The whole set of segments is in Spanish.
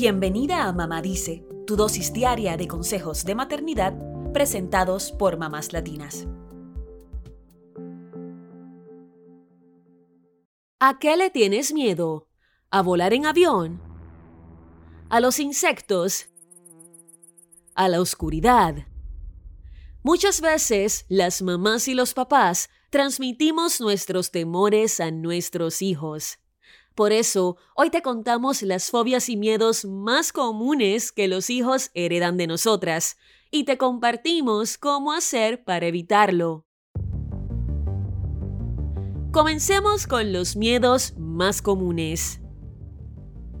Bienvenida a Mamá Dice, tu dosis diaria de consejos de maternidad presentados por mamás latinas. ¿A qué le tienes miedo? ¿A volar en avión? ¿A los insectos? ¿A la oscuridad? Muchas veces las mamás y los papás transmitimos nuestros temores a nuestros hijos. Por eso, hoy te contamos las fobias y miedos más comunes que los hijos heredan de nosotras y te compartimos cómo hacer para evitarlo. Comencemos con los miedos más comunes.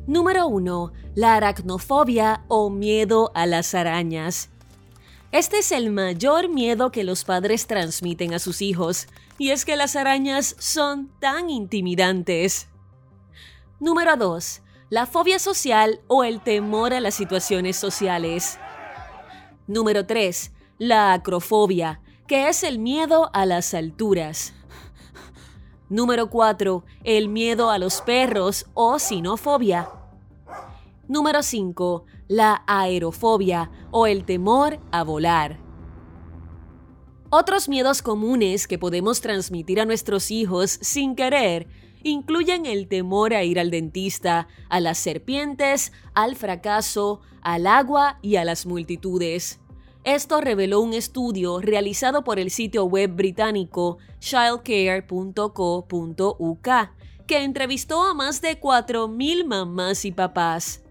Número 1. La aracnofobia o miedo a las arañas. Este es el mayor miedo que los padres transmiten a sus hijos, y es que las arañas son tan intimidantes. Número 2. La fobia social o el temor a las situaciones sociales. Número 3. La acrofobia, que es el miedo a las alturas. Número 4. El miedo a los perros o sinofobia. Número 5. La aerofobia o el temor a volar. Otros miedos comunes que podemos transmitir a nuestros hijos sin querer incluyen el temor a ir al dentista, a las serpientes, al fracaso, al agua y a las multitudes. Esto reveló un estudio realizado por el sitio web británico childcare.co.uk, que entrevistó a más de 4.000 mamás y papás.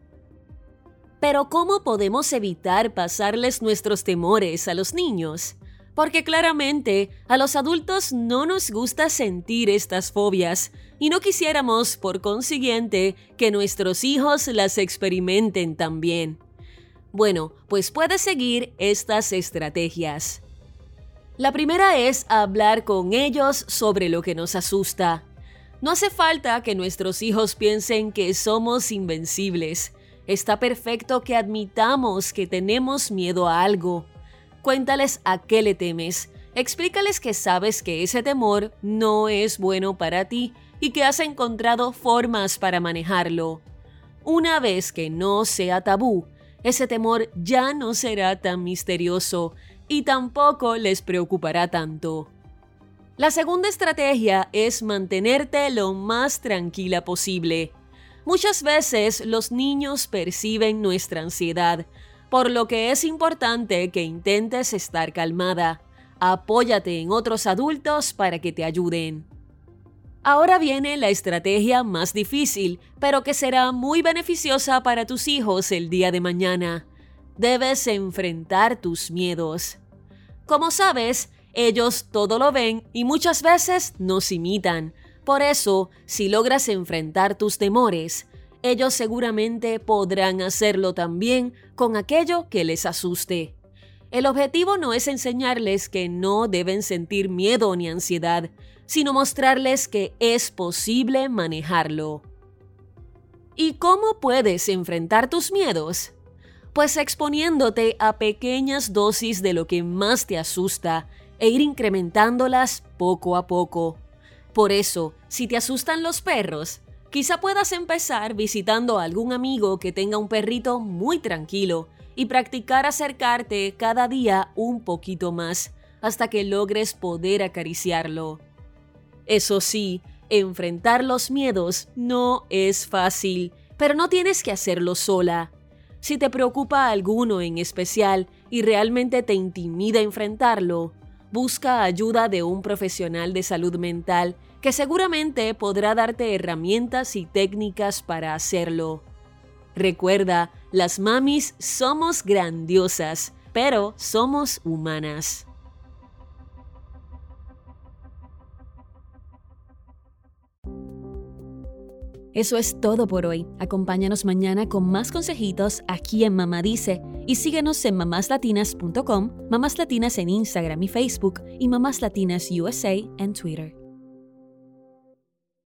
Pero ¿cómo podemos evitar pasarles nuestros temores a los niños? Porque claramente a los adultos no nos gusta sentir estas fobias y no quisiéramos, por consiguiente, que nuestros hijos las experimenten también. Bueno, pues puedes seguir estas estrategias. La primera es hablar con ellos sobre lo que nos asusta. No hace falta que nuestros hijos piensen que somos invencibles. Está perfecto que admitamos que tenemos miedo a algo. Cuéntales a qué le temes. Explícales que sabes que ese temor no es bueno para ti y que has encontrado formas para manejarlo. Una vez que no sea tabú, ese temor ya no será tan misterioso y tampoco les preocupará tanto. La segunda estrategia es mantenerte lo más tranquila posible. Muchas veces los niños perciben nuestra ansiedad, por lo que es importante que intentes estar calmada. Apóyate en otros adultos para que te ayuden. Ahora viene la estrategia más difícil, pero que será muy beneficiosa para tus hijos el día de mañana. Debes enfrentar tus miedos. Como sabes, ellos todo lo ven y muchas veces nos imitan, por eso, si logras enfrentar tus temores, ellos seguramente podrán hacerlo también con aquello que les asuste. El objetivo no es enseñarles que no deben sentir miedo ni ansiedad, sino mostrarles que es posible manejarlo. ¿Y cómo puedes enfrentar tus miedos? Pues exponiéndote a pequeñas dosis de lo que más te asusta e ir incrementándolas poco a poco. Por eso, si te asustan los perros, quizá puedas empezar visitando a algún amigo que tenga un perrito muy tranquilo y practicar acercarte cada día un poquito más hasta que logres poder acariciarlo. Eso sí, enfrentar los miedos no es fácil, pero no tienes que hacerlo sola. Si te preocupa alguno en especial y realmente te intimida enfrentarlo, busca ayuda de un profesional de salud mental que seguramente podrá darte herramientas y técnicas para hacerlo. Recuerda, las mamis somos grandiosas, pero somos humanas. Eso es todo por hoy. Acompáñanos mañana con más consejitos aquí en Mamá Dice y síguenos en mamáslatinas.com, Mamás Latinas en Instagram y Facebook y Mamás Latinas USA en Twitter.